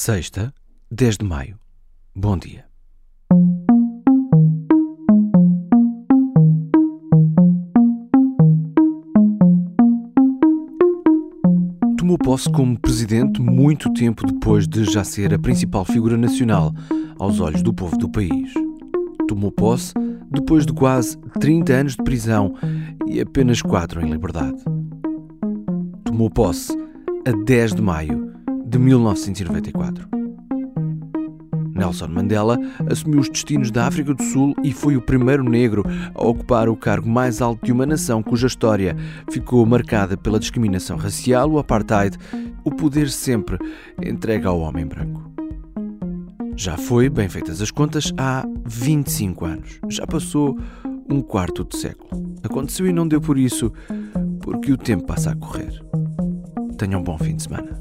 Sexta, 10 de maio. Bom dia. Tomou posse como presidente muito tempo depois de já ser a principal figura nacional aos olhos do povo do país. Tomou posse depois de quase 30 anos de prisão e apenas 4 em liberdade. Tomou posse a 10 de maio de 1994. Nelson Mandela assumiu os destinos da África do Sul e foi o primeiro negro a ocupar o cargo mais alto de uma nação cuja história ficou marcada pela discriminação racial, o apartheid, o poder sempre entregue ao homem branco. Já foi, bem feitas as contas, há 25 anos. Já passou um quarto de século. Aconteceu e não deu por isso, porque o tempo passa a correr. Tenham um bom fim de semana.